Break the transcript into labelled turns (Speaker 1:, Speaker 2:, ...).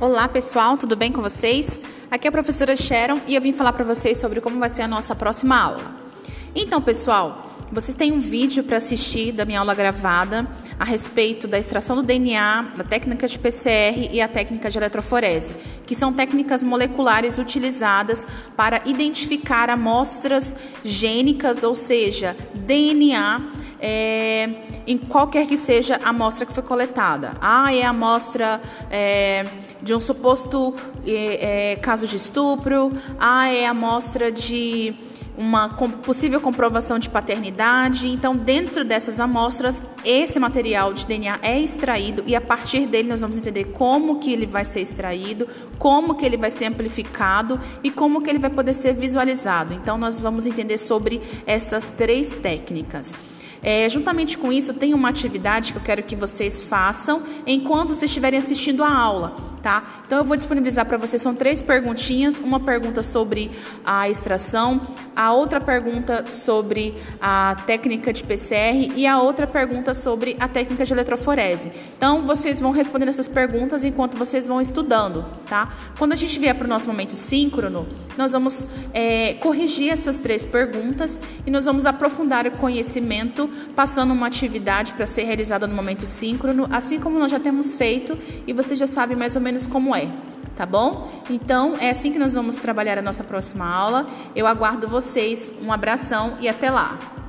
Speaker 1: Olá pessoal, tudo bem com vocês? Aqui é a professora Sharon e eu vim falar para vocês sobre como vai ser a nossa próxima aula. Então, pessoal, vocês têm um vídeo para assistir da minha aula gravada a respeito da extração do DNA, da técnica de PCR e a técnica de eletroforese, que são técnicas moleculares utilizadas para identificar amostras gênicas, ou seja, DNA é, em qualquer que seja a amostra que foi coletada. Ah, é a amostra é, de um suposto é, é caso de estupro. Ah, é a amostra de uma possível comprovação de paternidade. Então, dentro dessas amostras, esse material de DNA é extraído e a partir dele nós vamos entender como que ele vai ser extraído, como que ele vai ser amplificado e como que ele vai poder ser visualizado. Então, nós vamos entender sobre essas três técnicas. É, juntamente com isso, tem uma atividade que eu quero que vocês façam enquanto vocês estiverem assistindo a aula, tá? Então eu vou disponibilizar para vocês são três perguntinhas, uma pergunta sobre a extração, a outra pergunta sobre a técnica de PCR e a outra pergunta sobre a técnica de eletroforese. Então vocês vão respondendo essas perguntas enquanto vocês vão estudando, tá? Quando a gente vier para o nosso momento síncrono, nós vamos é, corrigir essas três perguntas e nós vamos aprofundar o conhecimento passando uma atividade para ser realizada no momento síncrono, assim como nós já temos feito e você já sabe mais ou menos como é. Tá bom? Então, é assim que nós vamos trabalhar a nossa próxima aula. Eu aguardo vocês. Um abração e até lá!